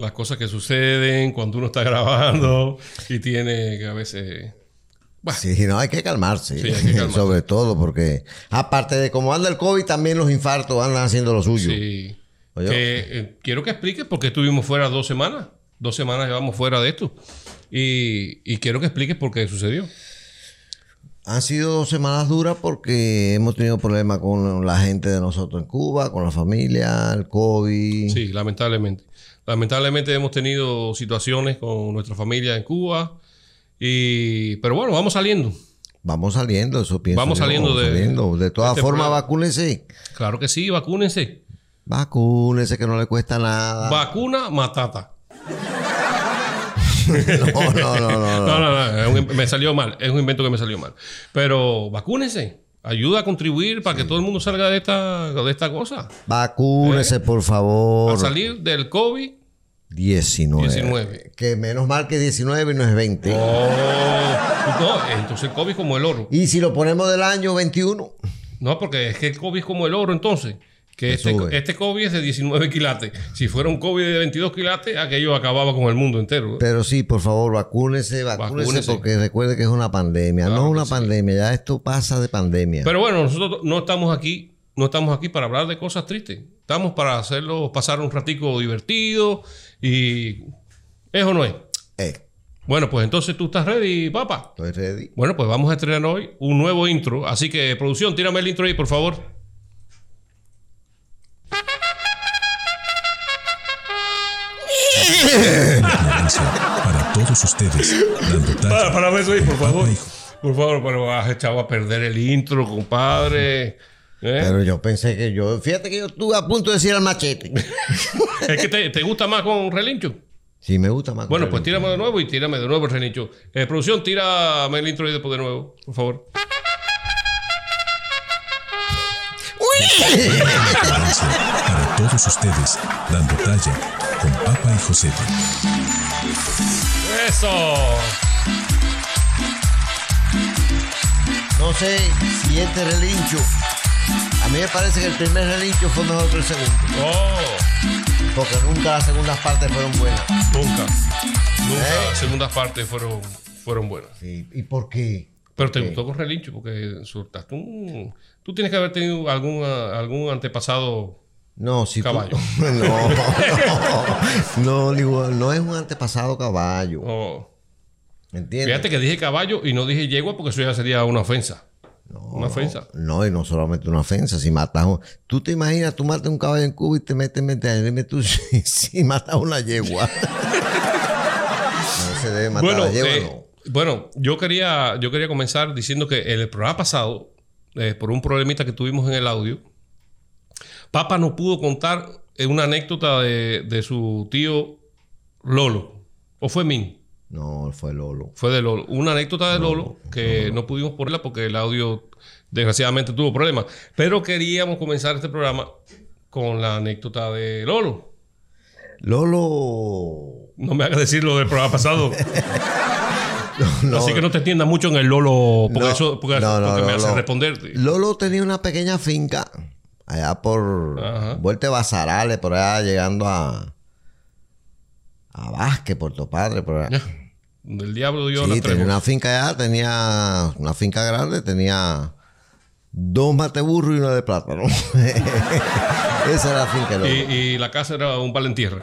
las cosas que suceden cuando uno está grabando y tiene que a veces... Sí, no, hay que calmarse. Sí, hay que calmarse. Sobre todo porque, aparte de cómo anda el COVID, también los infartos andan haciendo lo suyo. Sí. Que, eh, quiero que expliques por qué estuvimos fuera dos semanas. Dos semanas llevamos fuera de esto. Y, y quiero que expliques por qué sucedió. Han sido dos semanas duras porque hemos tenido problemas con la gente de nosotros en Cuba, con la familia, el COVID. Sí, lamentablemente. Lamentablemente hemos tenido situaciones con nuestra familia en Cuba. Y, pero bueno, vamos saliendo. Vamos saliendo, eso pienso. Vamos saliendo de. Saliendo. De todas este formas, vacúnense. Claro que sí, vacúnense. Vacúnense, que no le cuesta nada. Vacuna matata. no, no, no, no, No, no. un- me salió mal. Es un invento que me salió mal. Pero vacúnense. Ayuda a contribuir para que todo el mundo salga de esta, de esta cosa. Vacúnense, por A favor. salir del COVID. 19. 19. Que menos mal que 19 y no es 20. Oh, no, entonces el COVID es como el oro. Y si lo ponemos del año 21, No, porque es que el COVID es como el oro entonces. Que este, este COVID es de 19 quilates. Si fuera un COVID de 22 quilates, aquello acababa con el mundo entero. pero sí, por favor, vacúnese, vacúnese, Vacúnese. porque recuerde que es una pandemia. Claro no es una sí. pandemia, ya esto pasa de pandemia. Pero bueno, nosotros no estamos aquí, no estamos aquí para hablar de cosas tristes. Estamos para hacerlo pasar un ratico divertido y eso no es. Eh, Bueno, pues entonces tú estás ready, papá. estoy ready. Bueno, pues vamos a estrenar hoy un nuevo intro. Así que, producción, tírame el intro ahí, por favor. para todos ustedes, talla para eso ahí, por favor. Por favor, pero has echado a perder el intro, compadre. ¿Eh? Pero yo pensé que yo, fíjate que yo estuve a punto de decir al machete. ¿Es que te, te gusta más con relincho? sí, me gusta más. Bueno, con pues tírame de nuevo y tírame de nuevo el relincho. Eh, producción, tírame el intro ahí después de nuevo, por favor. ignorancia para todos ustedes, dando talla con Papa y José. ¡Eso! No sé si este relincho. A mí me parece que el primer relincho fue mejor que el segundo. ¡Oh! Porque nunca las segundas partes fueron buenas. Nunca. Nunca ¿Eh? las segundas partes fueron, fueron buenas. Sí, ¿Y por qué? Pero te gustó con relincho porque soltaste un... Tú tienes que haber tenido algún, ah, algún antepasado... No, si tú- Caballo. no, no, no, digo, no es un antepasado caballo. Oh. ¿Entiendes? Fíjate que dije caballo y no dije yegua porque eso ya sería una ofensa. No, una ofensa. No, y no solamente una ofensa. Si matas un- Tú te imaginas, tú matas un caballo en Cuba y te metes, metes, dime tú si, si matas una yegua. no se debe matar Bueno, la yegua, eh, no. bueno yo, quería, yo quería comenzar diciendo que en el programa pasado, eh, por un problemita que tuvimos en el audio, Papa nos pudo contar eh, una anécdota de, de su tío Lolo. ¿O fue Min? No, fue Lolo. Fue de Lolo. Una anécdota de Lolo que no pudimos ponerla porque el audio desgraciadamente tuvo problemas. Pero queríamos comenzar este programa con la anécdota de Lolo. Lolo. No me hagas decir lo del programa pasado. No, Así que no te extiendas mucho en el Lolo porque No, eso porque, no, no, porque me hace responderte. Lolo tenía una pequeña finca allá por Ajá. Vuelta de Bazarales, por allá llegando a a Vázquez, Puerto Padre, por allá. Del diablo dio Sí, la tenía una finca allá, tenía una finca grande, tenía dos mateburros y una de plátano. Esa era la finca de Lolo. Y, y la casa era un palentierra.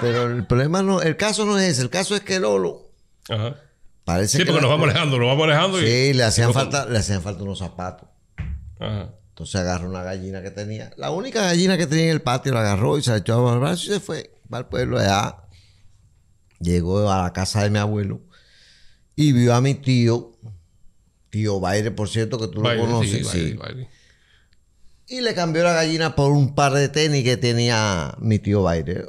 Pero el problema no, el caso no es ese, el caso es que Lolo Ajá. parece Sí, que porque la- nos vamos alejando, nos vamos alejando. y- Sí, le hacían y- falta, le hacían falta unos zapatos. Ajá. Entonces agarró una gallina que tenía. La única gallina que tenía en el patio la agarró y se la echó a los brazos y se fue para el pueblo allá. Llegó a la casa de mi abuelo y vio a mi tío, tío Baire, por cierto, que tú Baile, lo conoces. sí, baile, sí. baile. Y le cambió la gallina por un par de tenis que tenía mi tío Baire.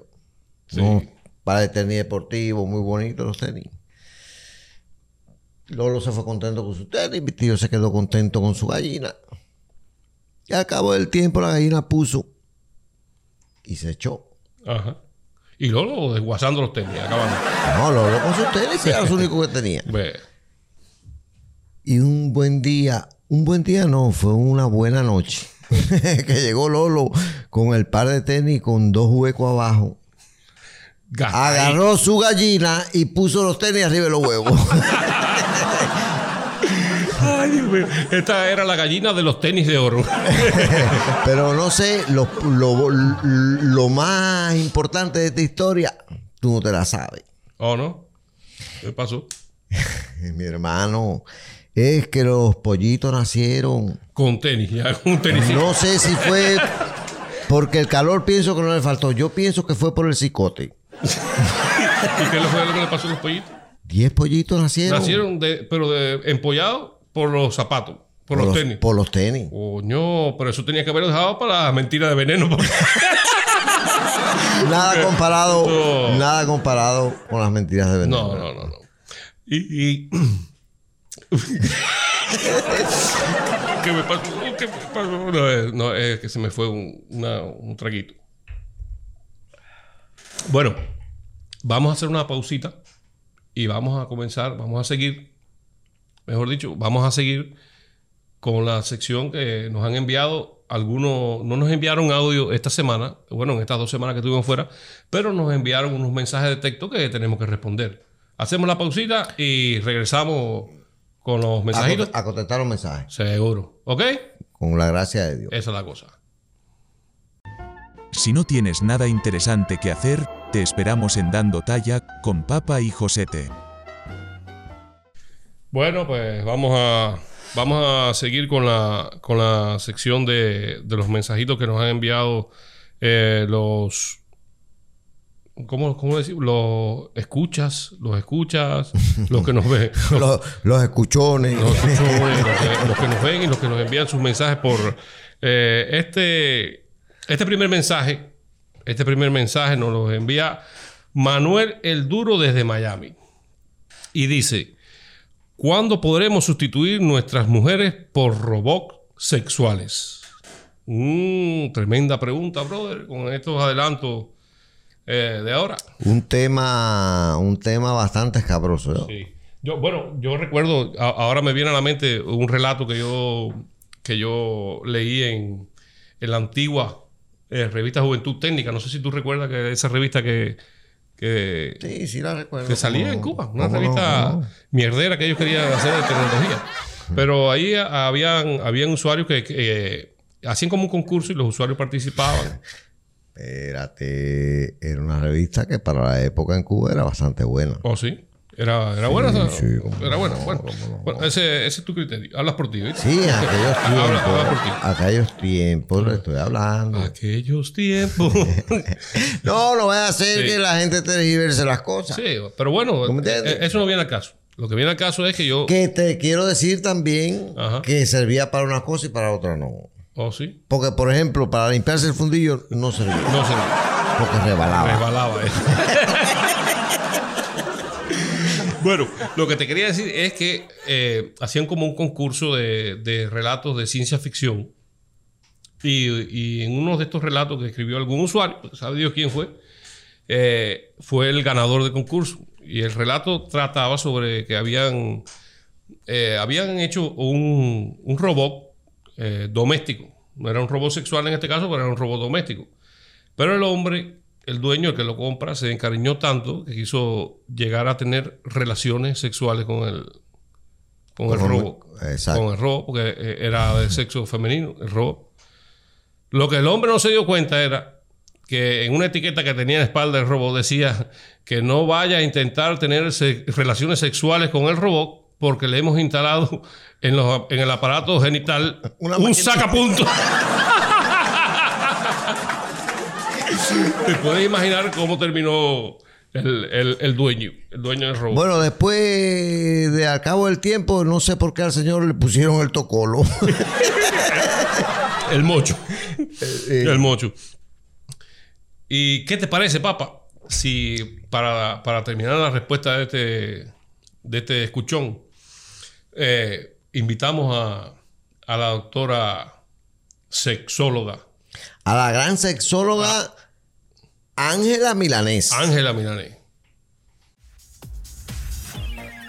Sí. Un par de tenis deportivos, muy bonitos los tenis. Lolo se fue contento con su tenis, mi tío se quedó contento con su gallina. Y al cabo del tiempo la gallina puso y se echó. Ajá. Y Lolo desguazando los tenis, acabando. No, Lolo con sus tenis era los únicos que tenía. Ve. Y un buen día, un buen día no, fue una buena noche. que llegó Lolo con el par de tenis con dos huecos abajo. Agarró su gallina y puso los tenis arriba de los huevos. Esta era la gallina de los tenis de oro. Pero no sé, lo, lo- lo más importante de esta historia, tú no te la sabes. ¿O no? ¿Qué pasó? Mi hermano, es que los pollitos nacieron. Con tenis, ya, con tenis. No sé si fue porque el calor pienso que no le faltó. Yo pienso que fue por el cicote. ¿Y qué le fue lo que le pasó a los pollitos? Diez pollitos nacieron. Nacieron, de, pero de, empollados por los zapatos, por, los, tenis. Por los tenis. Coño, pero eso tenía que haberlo dejado para mentira de veneno. porque- Nada comparado, No. nada comparado con las mentiras de veneno. No, no, no, no. Y. y- ¿Qué me pasó? ¿Qué me pasó? No, es, no, es que se me fue un, una- un traguito. Bueno, vamos a hacer una pausita y vamos a comenzar, vamos a seguir, mejor dicho, vamos a seguir con la sección que nos han enviado. Algunos no nos enviaron audio esta semana, bueno, en estas dos semanas que estuvimos fuera, pero nos enviaron unos mensajes de texto que tenemos que responder. Hacemos la pausita y regresamos con los mensajitos. a contestar los mensajes. Seguro. ¿Ok? Con la gracia de Dios. Esa es la cosa. Si no tienes nada interesante que hacer, te esperamos en Dando Talla con Papa y Josete. Bueno, pues vamos a, vamos a seguir con la, con la sección de, de los mensajitos que nos han enviado eh, los... ¿Cómo, cómo decir? Los escuchas, los escuchas, los que nos ven. Los, Los, escuchones. los escuchones, los que, los que nos ven y los que nos envían sus mensajes por eh, este, este primer mensaje. Este primer mensaje nos lo envía Manuel el Duro desde Miami. Y dice, ¿cuándo podremos sustituir nuestras mujeres por robots sexuales? Mm, tremenda pregunta, brother, con estos adelantos eh, de ahora. Un tema, un tema bastante escabroso. ¿no? Sí. Yo, bueno, yo recuerdo, a- ahora me viene a la mente un relato que yo, que yo leí en, en la antigua eh, revista Juventud Técnica. No sé si tú recuerdas que esa revista que, que, Sí, sí la recuerdo. que salía ¿Cómo en? Cuba, una revista mierdera que ellos querían hacer de tecnología. Pero ahí habían, habían usuarios que, que, eh, hacían como un concurso y los usuarios participaban. Espérate, era una revista que para la época en Cuba era bastante buena. ¿O sí? Era, era buena. esa- sí, era no, buena. Bueno, no. Bueno, ese, ese es tu criterio. Hablas por ti, ¿viste? Sí, aquellos Habla- habla tiempos. por ti. aquellos tiempos le estoy hablando. Aquellos tiempos. No, no vaya a hacer Sí. que la gente tergiverse las cosas. sí, pero bueno, ¿Tú me entiendes? eh, eso no viene al caso. Lo que viene al caso es que yo. Que te quiero decir también Ajá. que servía para una cosa y para otra no. Oh, sí. Porque, por ejemplo, para limpiarse el fundillo no servía. No sé. Porque rebalaba. Resbalaba. eh. bueno, lo que te quería decir es que eh, hacían como un concurso de, relatos de ciencia ficción. Y, en uno de estos relatos que escribió algún usuario, sabe Dios quién fue, eh, fue el ganador del concurso. Y el relato trataba sobre que habían, eh, habían hecho un, un robot doméstico. No era un robot sexual en este caso, pero era un robot doméstico. Pero el hombre, el dueño, el que lo compra, se encariñó tanto que quiso llegar a tener relaciones sexuales con el, con el robot. exacto. Con el robot, porque eh, era de sexo femenino, el robot. Lo que el hombre no se dio cuenta era que en una etiqueta que tenía en la espalda del robot decía que no vaya a intentar tener se- relaciones sexuales con el robot porque le hemos instalado en, los- en el aparato genital Una un máquina. sacapunto. Te puedes imaginar cómo terminó el, el- el dueño, el dueño del robot. Bueno, después de al cabo del tiempo, no sé por qué al señor le pusieron el tocolo. El mocho. Eh, El mocho. ¿Y qué te parece, papá? Si para, para terminar la respuesta de este, de este escuchón, eh, invitamos a, a la doctora sexóloga A la gran sexóloga Ángela Milanés. Ángela Milanés.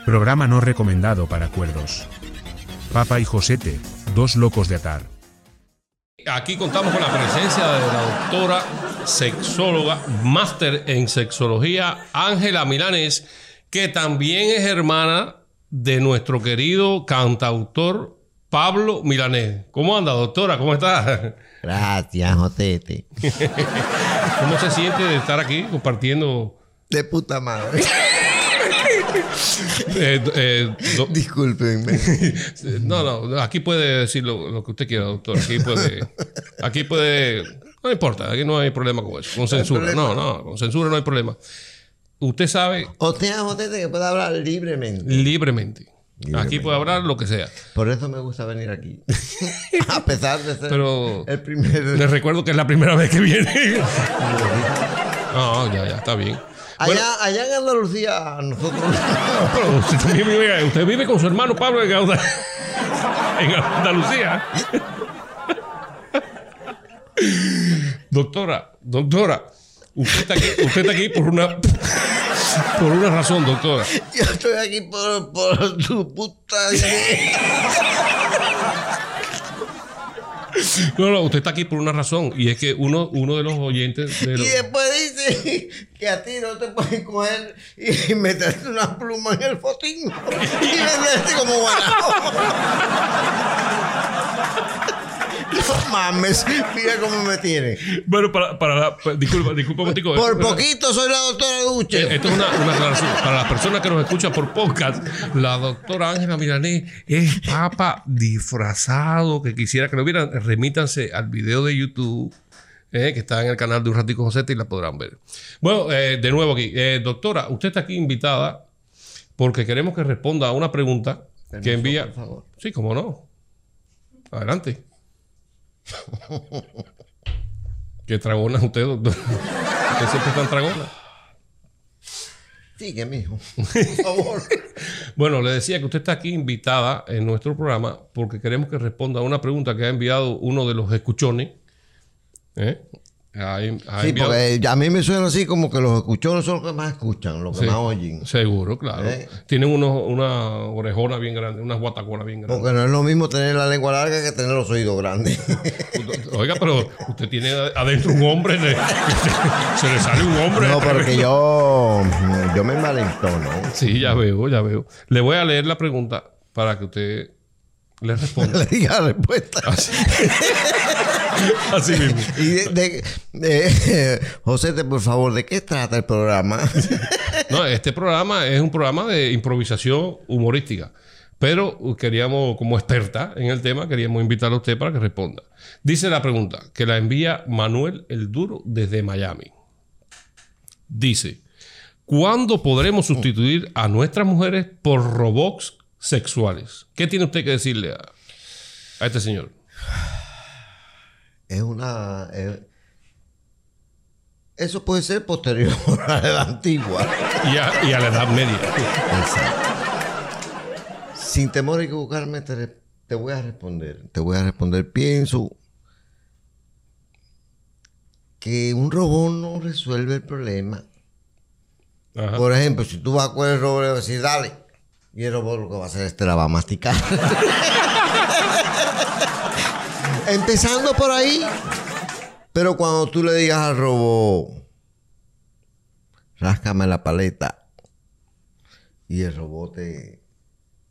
Programa no recomendado para cuerdos. Papa y Josete, dos locos de atar. Aquí contamos con la presencia de la doctora sexóloga, máster en sexología, Ángela Milanes, que también es hermana de nuestro querido cantautor Pablo Milanés. ¿Cómo anda, doctora? ¿Cómo está? Gracias, Jotete. ¿Cómo se siente de estar aquí compartiendo? De puta madre. eh, eh, do- Discúlpenme. no, no, aquí puede decir lo, lo que usted quiera, doctor. Aquí puede. Aquí puede. No importa, aquí no hay problema con eso. Con censura. No, no, con censura no hay problema. Usted sabe O sea, Jotete que puede hablar libremente. libremente. Aquí puede hablar lo que sea. Por eso me gusta venir aquí. A pesar de ser Pero- el primer. Les recuerdo que es la primera vez que viene. No, ya, ya, está bien. Bueno, Allá, allá en Andalucía, nosotros. pero usted también vive, usted vive con su hermano Pablo en Anda- en Andalucía. Doctora, doctora, usted está aquí, usted está aquí por una por una razón, doctora. Yo estoy aquí por, por tu puta. No, no, usted está aquí por una razón y es que uno, uno de los oyentes de Y después dice que a ti no te pueden coger y meterte una pluma en el fotín y venderte como guanajo. No mames, mira cómo me tiene. Bueno, para, para la, pa- disculpa, disculpa contigo. Por Esto- poquito soy la doctora Eh, Duche. Esto es una, una aclaración. Para las personas que nos escuchan por podcast, la doctora Ángela Milanés es papa disfrazado. Que quisiera que lo vieran, remítanse al video de YouTube. eh, que está en el canal de Un Ratico Josete y la podrán ver. Bueno, eh, de nuevo aquí. Eh, doctora, usted está aquí invitada porque queremos que responda a una pregunta que envía. por favor. Sí, cómo no. Adelante. ¿Qué tragona es usted, doctor? Usted siempre está en tragona. Sigue, mijo. Por favor. Bueno, le decía que usted está aquí invitada en nuestro programa porque queremos que responda a una pregunta que ha enviado uno de los escuchones. ¿Eh? Sí, porque a mí me suena así como que los escuchones son los que más escuchan, los que Sí, más oyen. Seguro, claro. ¿Eh? Tienen unos, una orejona bien grande, unas guataconas bien grandes. Porque no es lo mismo tener la lengua larga que tener los oídos grandes. Oiga, pero usted tiene adentro un hombre, le- se le sale un hombre. no, porque yo, yo me envalentono. Sí, ya veo, ya veo. Le voy a leer la pregunta para que usted le responda. Le diga la respuesta. Así mismo. Y de, de- de- José, por favor, ¿de qué trata el programa? No, este programa es un programa de improvisación humorística. Pero queríamos, como experta en el tema, queríamos invitarle a usted para que responda. Dice la pregunta, que la envía Manuel El Duro desde Miami. Dice, ¿cuándo podremos sustituir a nuestras mujeres por robots sexuales? ¿Qué tiene usted que decirle a, a este señor? es una. es- eso puede ser posterior a la antigua. Y a, y a la Edad Media. Sin temor a equivocarme, te, te voy a responder. Te voy a responder. Pienso que un robot no resuelve el problema. Ajá. Por ejemplo, si tú vas con el robot y vas a decir, dale. Y el robot lo que va a hacer es te la va a masticar. Empezando por ahí. Pero cuando tú le digas al robot, ráscame la paleta. Y el robot te,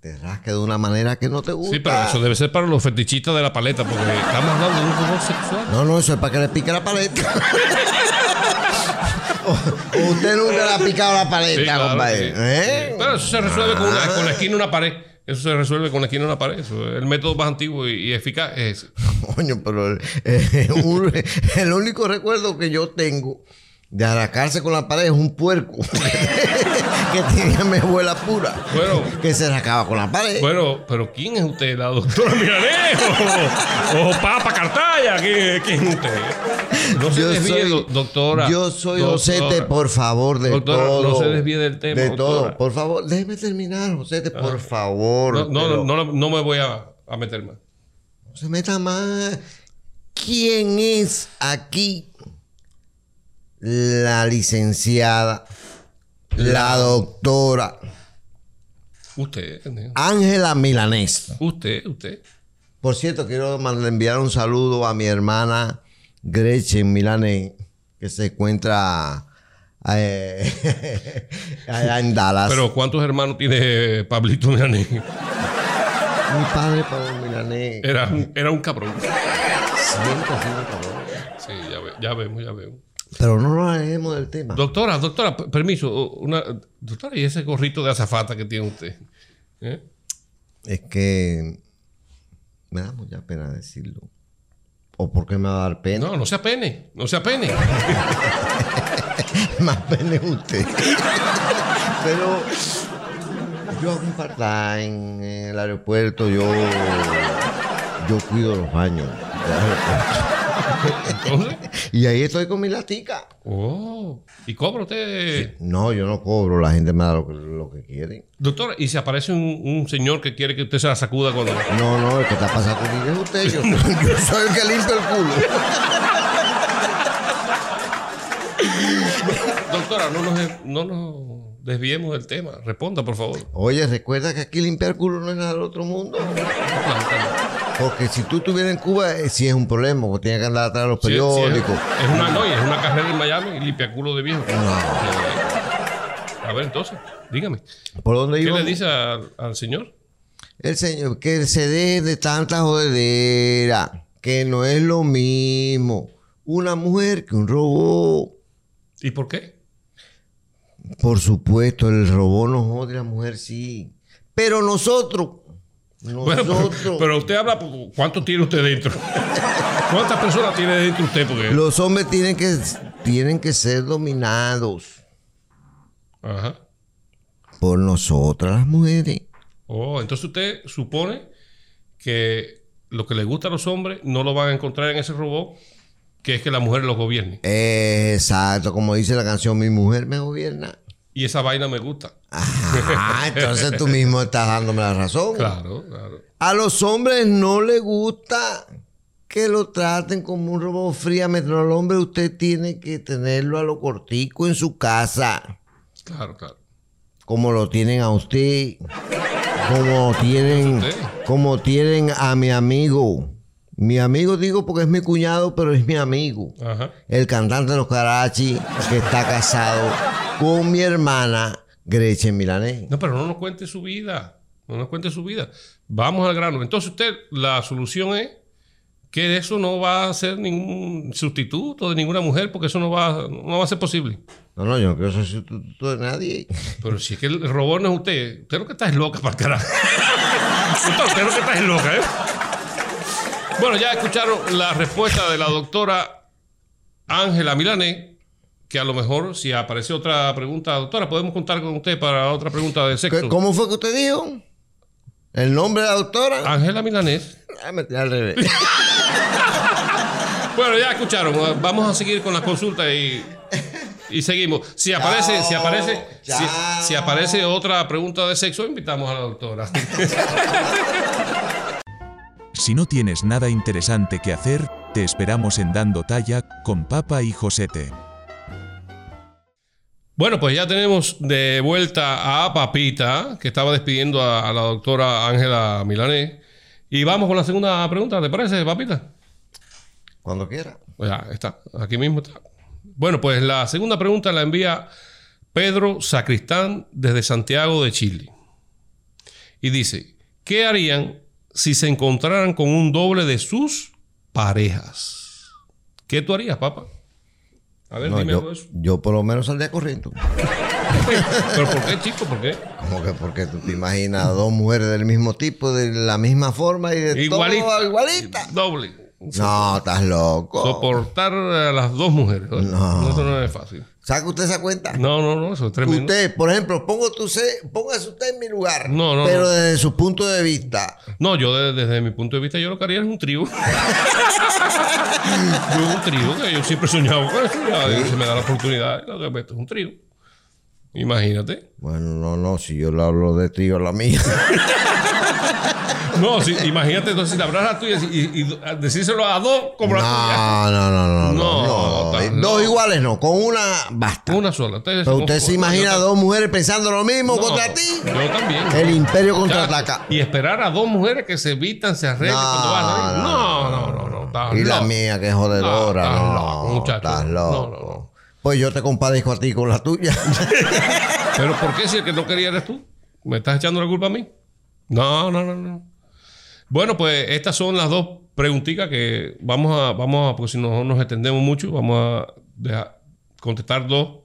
te rasca de una manera que no te gusta. Sí, pero eso debe ser para los fetichistas de la paleta, porque estamos hablando de un robot sexual. No, no, eso es para que le pique la paleta. usted nunca le ha picado la paleta, Sí, claro, compadre. sí. ¿Eh? Pero eso se resuelve con, una, Ah. con la esquina de una pared. Eso se resuelve con la esquina de una pared. Eso, el método más antiguo y, y eficaz es ese. Coño, pero el, eh, un- el único recuerdo que yo tengo de arracarse con la pared es un puerco que tenía mi abuela pura. Bueno. que se arracaba con la pared. Bueno, pero ¿quién es usted? ¿La doctora Milanés o, o Papa Cartaya? ¿Quién, quién es usted? No se Yo desvíe, soy- do- doctora. Yo soy doctora. Josete, por favor, de Doctora, todo. no se desvíe del tema, De doctora. todo. Por favor, déjeme terminar, Josete, por favor. No, no, no, no, no me voy a, a meter más. no se meta más. ¿Quién es aquí la licenciada, la doctora Usted. Ángela Milanés? usted, usted. Por cierto, quiero mandar- enviar un saludo a mi hermana Gretchen Milanés, que se encuentra eh, allá en Dallas. Pero ¿cuántos hermanos tiene Pablito Milanés? Mi padre, Pablo Milanés, Era, era un cabrón. siempre ha sido un cabrón. Sí, ya, ve- ya vemos, ya vemos. Pero no nos alejemos del tema. Doctora, doctora, permiso. Una, doctora, ¿y ese gorrito de azafata que tiene usted? ¿Eh? Es que me da mucha pena decirlo. ¿O por qué me va a dar pena? No, no se apene, no se apene. Más pena es usted. Pero yo hago un part-time en el aeropuerto. Yo, yo cuido los baños. del aeropuerto. Entonces, Y ahí estoy con mi latica. oh, ¿y cobra usted? No, yo no cobro. La gente me da lo que, lo que quiere. Doctora, ¿y si aparece un, un señor que quiere que usted se la sacuda cuando... No, no, el que está pasando conmigo es usted. Yo, yo soy el que limpia el culo. Doctora, no nos, no nos desviemos del tema. Responda, por favor. Oye, recuerda que aquí limpiar culo no es nada del otro mundo. Porque si tú estuvieras en Cuba, eh, sí es un problema, porque tienes que andar atrás de los Sí, sí, es, periódicos. es una no, y es una carrera en Miami y limpia culo de viejo. A ver, entonces, dígame. ¿Por dónde ¿Qué iba? le dice al, al señor? El señor, que se deje de tanta jodedera, que no es lo mismo una mujer que un robot. ¿Y por qué? Por supuesto, el robot no jode, la mujer sí. Pero nosotros, Bueno, pero, usted habla, ¿cuánto tiene usted dentro? ¿Cuántas personas tiene dentro usted? Porque, los hombres tienen que, tienen que ser dominados Ajá. por nosotras las mujeres. Oh, entonces usted supone que lo que le gusta a los hombres no lo van a encontrar en ese robot, que es que la mujer los gobierne. Exacto, como dice la canción, mi mujer me gobierna. Y esa vaina me gusta. Ah, entonces tú mismo estás dándome la razón. Claro, claro. A los hombres no les gusta que lo traten como un robot fríamente. No, al hombre usted tiene que tenerlo a lo cortico en su casa. Claro, claro. Como lo tienen a usted. Como tienen, Usted. como tienen a mi amigo. Mi amigo digo porque es mi cuñado, pero es mi amigo. Ajá. El cantante de los Karachi que está casado con mi hermana Gretchen Milanés. No, pero no nos cuente su vida. No nos cuente su vida. Vamos al grano. Entonces usted, la solución es que eso no va a ser ningún sustituto de ninguna mujer porque eso no va, no va a ser posible. No, no, yo no quiero ser sustituto de nadie. Pero si es que el robot no es usted, usted lo que está es loca para el carajo. Usted lo que está es loca, ¿eh? Bueno, ya escucharon la respuesta de la doctora Ángela Milanés, que a lo mejor si aparece otra pregunta, doctora, podemos contar con usted para otra pregunta de ¿Qué- sexo. ¿Cómo fue que usted dijo? ¿El nombre de la doctora? Ángela Milanés. Ah, al revés. Bueno, ya escucharon. Vamos a seguir con las consultas y, y seguimos. Si aparece, Chao, si aparece, si, si aparece otra pregunta de sexo, invitamos a la doctora. Si no tienes nada interesante que hacer, te esperamos en Dando Talla con Papa y Josete. Bueno, pues ya tenemos de vuelta a Papita, que estaba despidiendo a, a la doctora Ángela Milanés. Y vamos con la segunda pregunta, ¿te parece, Papita? Cuando quiera. Pues ya está, aquí mismo está. Bueno, pues la segunda pregunta la envía Pedro Sacristán desde Santiago de Chile. Y dice, ¿qué harían si se encontraran con un doble de sus parejas? ¿Qué tú harías, papá? A ver, No, dime yo, eso. yo por lo menos saldría corriendo. ¿Pero por qué, chico? ¿Por qué? Como que porque tú te imaginas dos mujeres del mismo tipo, de la misma forma y de Igualita. todo igualita. Doble. No, estás loco. Soportar a las dos mujeres. No. Eso no es fácil. ¿Saca usted esa cuenta? No, no, no, eso es tremendo. Usted, por ejemplo, pongo se- póngase usted en mi lugar. No, no, Pero no. desde su punto de vista. No, yo de- desde, mi punto de vista, yo lo que haría es un trío. yo un trío, que yo siempre he soñado con eso. Ya, Se me da la oportunidad, lo que meto es un trío. Imagínate. Bueno, no, no, si yo le hablo de tío a la mía. No, si, imagínate entonces si te abras la tuya y, y- decírselo a dos como la No, no, no, no. No, no, está Dos loco. iguales no, con una basta. tuya. Una sola. Ustedes Pero usted se imagina tam- dos mujeres pensando lo mismo No, contra ti. Yo también. El imperio contraataca. Y esperar a dos mujeres que se vistan, se arreglen No, cuando van a no, No, no, no, no. estás Y la mía, que es jodedora. No, estás No, loco, muchacho. Estás No, loco. no, no. Pues yo te compadezco a ti con la tuya. Pero ¿por qué si el que no quería eres tú? ¿Me estás echando la culpa a mí? No, no, no, no. Bueno, pues estas son las dos preguntitas que vamos a, vamos a, porque si no nos extendemos mucho, vamos a dejar- contestar dos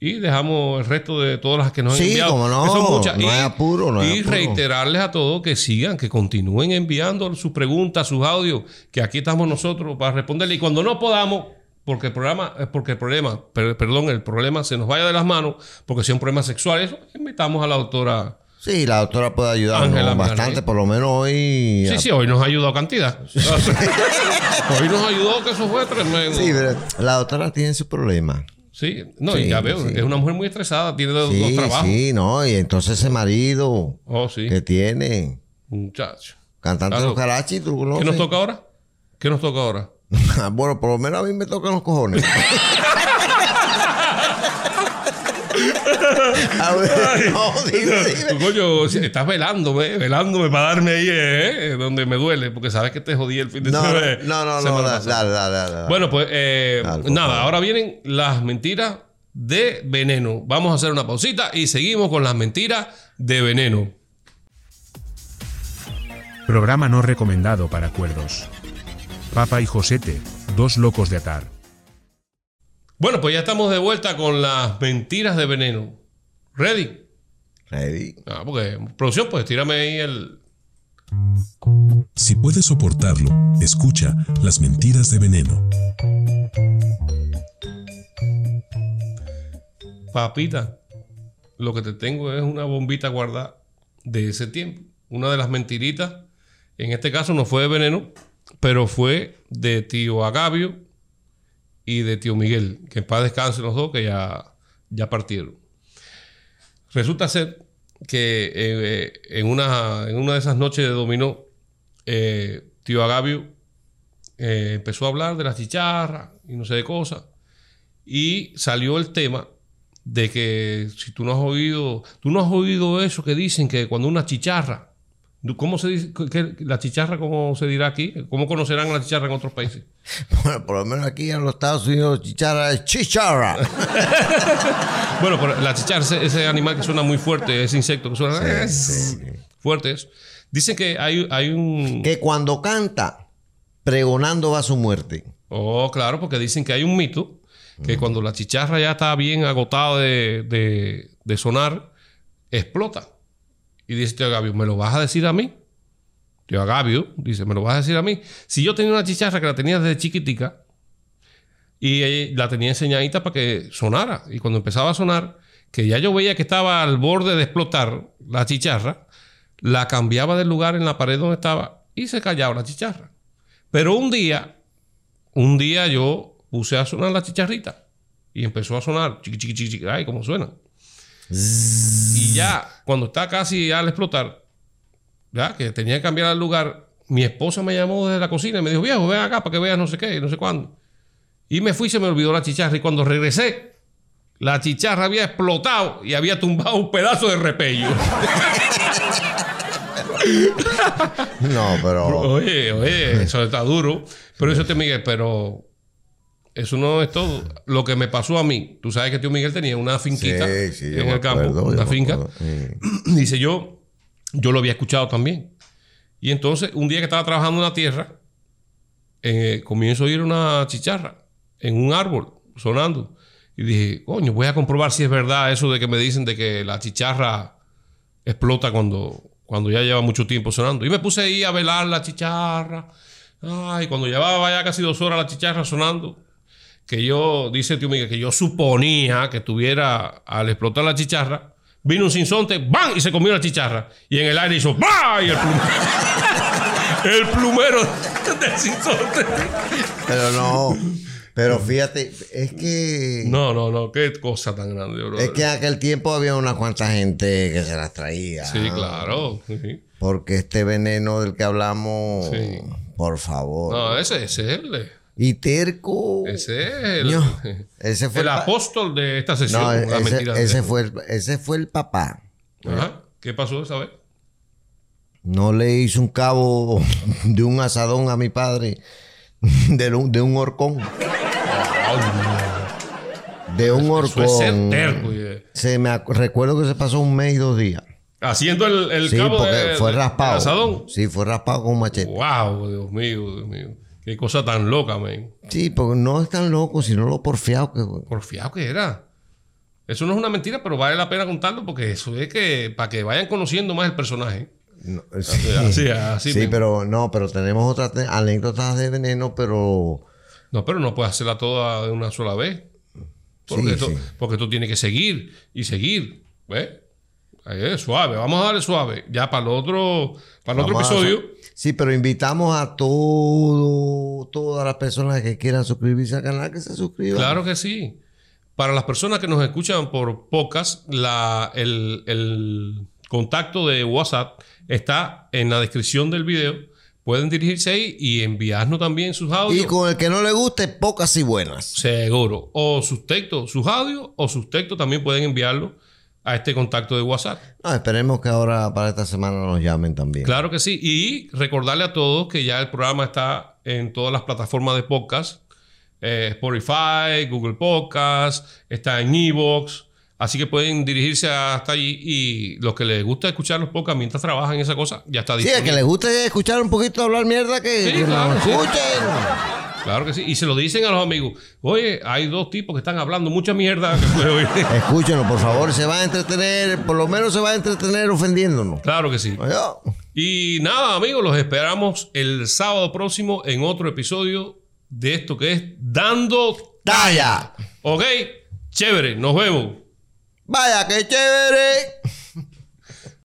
y dejamos el resto de todas las que nos han Sí, enviado. cómo no. que son muchas. No y, hay apuro, no hay y apuro. reiterarles a todos que sigan, que continúen enviando sus preguntas, sus audios, que aquí estamos nosotros para responderle. Y cuando no podamos, porque el programa, es porque el problema, per- perdón, el problema se nos vaya de las manos, porque si es un problema sexual, eso, invitamos a la doctora. Sí, la doctora puede ayudarnos bastante, por lo menos hoy. Sí, sí, hoy nos ha ayudado cantidad. hoy nos ayudó, que eso fue tremendo. Sí, pero la doctora tiene su problema. Sí, no, y ya veo, sí. es una mujer muy estresada, tiene dos, dos Sí, trabajos. sí, no. Y entonces ese marido Oh, que tiene, muchacho. cantante de Claro. los Karachi, ¿tú lo ¿Qué nos toca ahora? ¿Qué nos toca ahora? bueno, por lo menos a mí me tocan los cojones. a ver, no, dime, dime. Coño, si estás velándome, velándome para darme ahí, eh, donde me duele, porque sabes que te jodí el fin de No, semana. no, no, no, semana dale, pasada. dale, dale, dale, dale. Bueno, pues eh, nada, favor. ahora vienen las mentiras de veneno. Vamos a hacer una pausita y seguimos con las mentiras de veneno. Programa no recomendado para cuerdos. Papa y Josete, dos locos de atar. Bueno, pues ya estamos de vuelta con las mentiras de veneno. ¿Ready? Ready. Ah, porque producción, pues tírame ahí el. Si puedes soportarlo, escucha las mentiras de veneno. Papita, lo que te tengo es una bombita guardada de ese tiempo. Una de las mentiritas, en este caso no fue de veneno, pero fue de tío Agavio y de tío Miguel, que en paz descansen los dos, que ya, ya partieron. Resulta ser que eh, en, una, en una de esas noches de dominó, eh, tío Agavio eh, empezó a hablar de las chicharras y no sé de cosas. Y salió el tema de que si tú no has oído, tú no has oído eso que dicen que cuando una chicharra, ¿cómo se dice? ¿Qué- la chicharra, cómo se dirá aquí? ¿Cómo conocerán la chicharra en otros países? Bueno, por lo menos aquí en los Estados Unidos, chicharra es chicharra. Bueno, pero la chicharra, ese, ese animal que suena muy fuerte, ese insecto que suena fuerte, es. Dicen que hay, hay un... que cuando canta, pregonando va su muerte. Oh, claro, porque dicen que hay un mito que cuando la chicharra ya está bien agotada de, de- de sonar, explota. Y dice tío Agavio, ¿me lo vas a decir a mí? Tío Agavio dice, ¿me lo vas a decir a mí? Si yo tenía una chicharra que la tenía desde chiquitica y la tenía enseñadita para que sonara. Y cuando empezaba a sonar, que ya yo veía que estaba al borde de explotar la chicharra, la cambiaba del lugar en la pared donde estaba y se callaba la chicharra. Pero un día, un día yo puse a sonar la chicharrita y empezó a sonar chiqui, chiqui, chiqui. ay, cómo suena. Y ya, cuando está casi al explotar, que tenía que cambiar el lugar, mi esposa me llamó desde la cocina y me dijo, viejo, ven acá para que veas no sé qué, no sé cuándo. Y me fui y se me olvidó la chicharra. Y cuando regresé, la chicharra había explotado y había tumbado un pedazo de repello. No, pero. Oye, oye, eso está duro. Pero eso te Miguel, pero eso no es todo. Lo que me pasó a mí, tú sabes que tío Miguel tenía una finquita Sí, sí, yo en el campo, acuerdo, una finca. Sí. Dice yo, yo lo había escuchado también. Y entonces, un día que estaba trabajando en la tierra, eh, comienzo a oír una chicharra en un árbol sonando. Y dije, coño, voy a comprobar si es verdad eso de que me dicen de que la chicharra explota cuando, cuando ya lleva mucho tiempo sonando. Y me puse ahí a velar la chicharra. Ay, cuando llevaba ya casi dos horas la chicharra sonando, que yo, dice tío Miguel, que yo suponía que tuviera al explotar la chicharra, vino un sinsonte, ¡bam! y se comió la chicharra. Y en el aire hizo ¡bam! y el plumero, el plumero del sinsonte. Pero no. Pero fíjate, es que. No, no, no, qué cosa tan grande, bro. Es que en aquel tiempo había una cuanta gente que se las traía. Sí, claro. sí. Porque este veneno del que hablamos, Sí. por favor. No, ese, ese es el. Y terco. Ese es el, No, ese fue el apóstol de esta sesión. No, ese, fue el, ese fue el papá. Ajá. ¿Qué pasó esa vez? No le hizo un cabo de un asadón a mi padre de, un, de un horcón. De un Eso es ser horcón. terco. Se me recuerdo que se pasó un mes y dos días. Haciendo el, el Sí, cabo porque de, fue de- raspado. asadón. Sí, fue raspado con un machete. Wow, Dios mío, Dios mío. Qué cosa tan loca, man. Sí, porque no es tan loco, sino lo porfiado que Porfiado que era. Eso no es una mentira, pero vale la pena contarlo porque eso es que para que vayan conociendo más el personaje. No, Así, así sí, pero no, pero tenemos otras anécdotas de veneno, pero No, pero no puedes hacerla toda de una sola vez. Porque, Sí, esto, sí. porque tú tienes que seguir y seguir. ¿Ves? Ahí es, suave. Vamos a darle suave. Ya para el otro, para el otro episodio. Sí, pero invitamos a todo, todas las personas que quieran suscribirse al canal que se suscriban. Claro que sí. Para las personas que nos escuchan por podcast, la, el, el contacto de WhatsApp está en la descripción del video. Pueden dirigirse ahí y enviarnos también sus audios. Y con el que no le guste, pocas y buenas. Seguro. O sus textos, sus audios o sus textos también pueden enviarlo a este contacto de WhatsApp. No, esperemos que ahora para esta semana nos llamen también. Claro que sí. Y recordarle a todos que ya el programa está en todas las plataformas de podcast. Eh, Spotify, Google Podcast, está en Evox. Así que pueden dirigirse hasta allí y los que les gusta escuchar los podcasts mientras trabajan en esa cosa, ya está Sí, el disponible. que le guste escuchar un poquito hablar mierda, que, Sí, que claro, nos sí. escuchen. Claro que sí. Y se lo dicen a los amigos. Oye, hay dos tipos que están hablando mucha mierda que. Escúchenlo, por favor, se va a entretener, por lo menos se va a entretener ofendiéndonos. claro que sí. Y nada, amigos, los esperamos el sábado próximo en otro episodio de esto que es Dando. ¡Talla! Ok, chévere, nos vemos. Vaya, qué chévere.